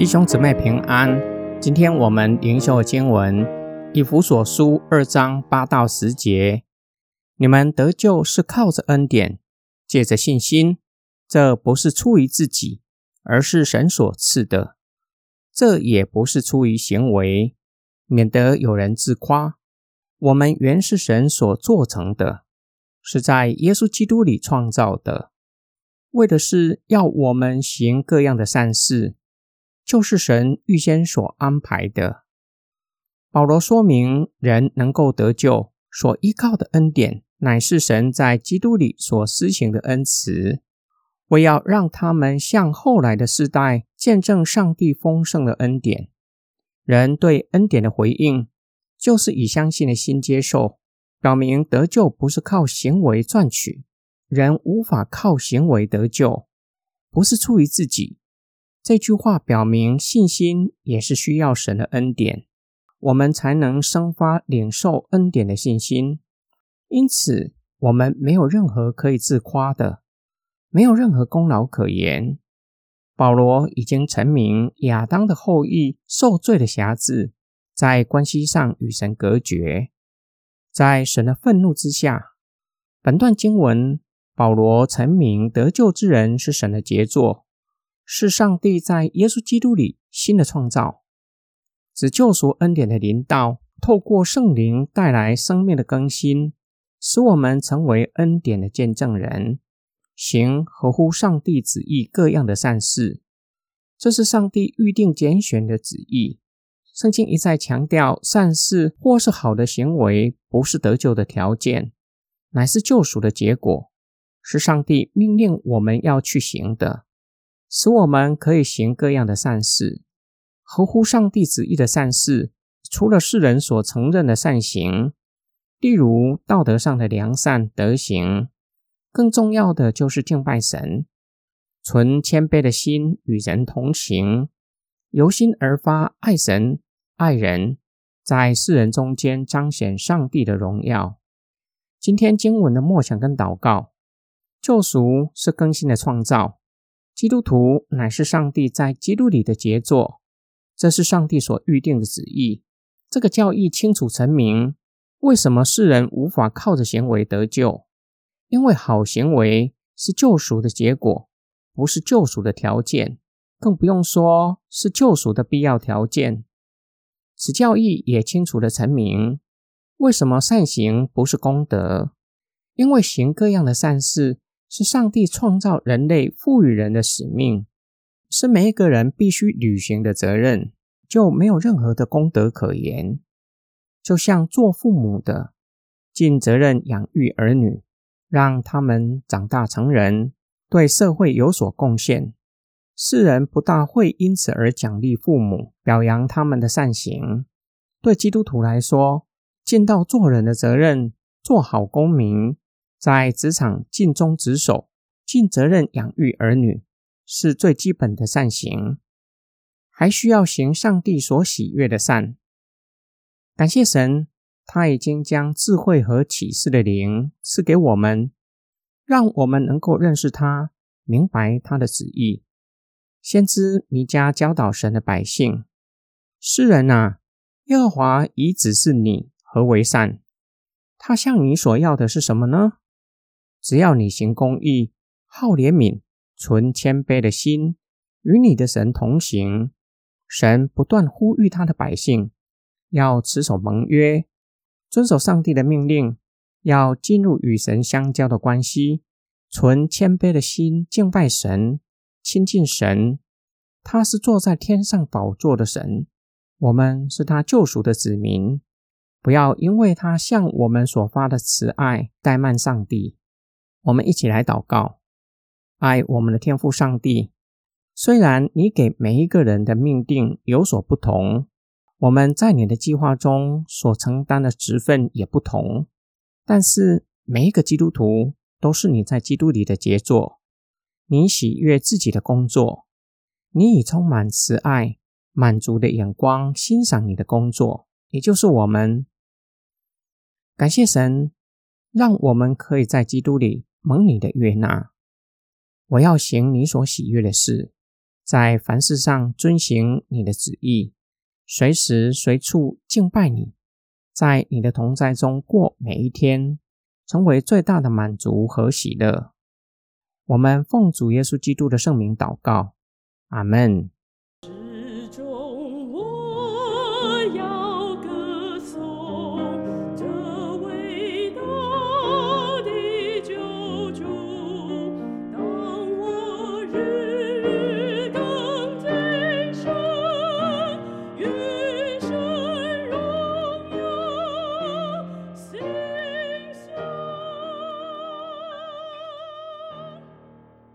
弟兄姊妹平安。今天我们灵修的经文以弗所书二章八到十节：你们得救是靠着恩典，借着信心。这不是出于自己，而是神所赐的。这也不是出于行为，免得有人自夸。我们原是神所做成的，是在耶稣基督里创造的，为的是要我们行各样的善事。就是神预先所安排的。保罗说明，人能够得救，所依靠的恩典，乃是神在基督里所施行的恩慈，为要让他们向后来的世代见证上帝丰盛的恩典。人对恩典的回应，就是以相信的心接受，表明得救不是靠行为赚取，人无法靠行为得救，不是出于自己。这句话表明，信心也是需要神的恩典，我们才能生发领受恩典的信心。因此，我们没有任何可以自夸的，没有任何功劳可言。保罗已经成名，亚当的后裔受罪的辖制，在关系上与神隔绝，在神的愤怒之下。本段经文，保罗成名得救之人是神的杰作。是上帝在耶稣基督里新的创造，指救赎恩典的临到，透过圣灵带来生命的更新，使我们成为恩典的见证人，行合乎上帝旨意各样的善事。这是上帝预定拣选的旨意。圣经一再强调，善事或是好的行为，不是得救的条件，乃是救赎的结果，是上帝命令我们要去行的。使我们可以行各样的善事，合乎上帝旨意的善事，除了世人所承认的善行，例如道德上的良善德行，更重要的就是敬拜神，存谦卑的心与人同行，由心而发爱神爱人，在世人中间彰显上帝的荣耀。今天经文的默想跟祷告，救赎是更新的创造。基督徒乃是上帝在基督里的杰作，这是上帝所预定的旨意。这个教义清楚成明，为什么世人无法靠着行为得救？因为好行为是救赎的结果，不是救赎的条件，更不用说是救赎的必要条件。此教义也清楚的成明，为什么善行不是功德？因为行各样的善事。是上帝创造人类赋予人的使命，是每一个人必须履行的责任，就没有任何的功德可言。就像做父母的尽责任养育儿女，让他们长大成人，对社会有所贡献。世人不大会因此而奖励父母，表扬他们的善行。对基督徒来说，尽到做人的责任，做好公民。在职场尽忠职守、尽责任养育儿女，是最基本的善行。还需要行上帝所喜悦的善。感谢神，他已经将智慧和启示的灵赐给我们，让我们能够认识他，明白他的旨意。先知弥迦教导神的百姓：“诗人啊，耶和华已指示你何为善。他向你所要的是什么呢？”只要你行公义、好怜悯、存谦卑的心，与你的神同行，神不断呼吁他的百姓要持守盟约，遵守上帝的命令，要进入与神相交的关系，存谦卑的心敬拜神、亲近神。他是坐在天上宝座的神，我们是他救赎的子民。不要因为他向我们所发的慈爱怠慢上帝。我们一起来祷告，爱我们的天父上帝。虽然你给每一个人的命定有所不同，我们在你的计划中所承担的职分也不同，但是每一个基督徒都是你在基督里的杰作。你喜悦自己的工作，你以充满慈爱、满足的眼光欣赏你的工作，也就是我们。感谢神，让我们可以在基督里。蒙你的悦纳，我要行你所喜悦的事，在凡事上遵行你的旨意，随时随处敬拜你，在你的同在中过每一天，成为最大的满足和喜乐。我们奉主耶稣基督的圣名祷告，阿门。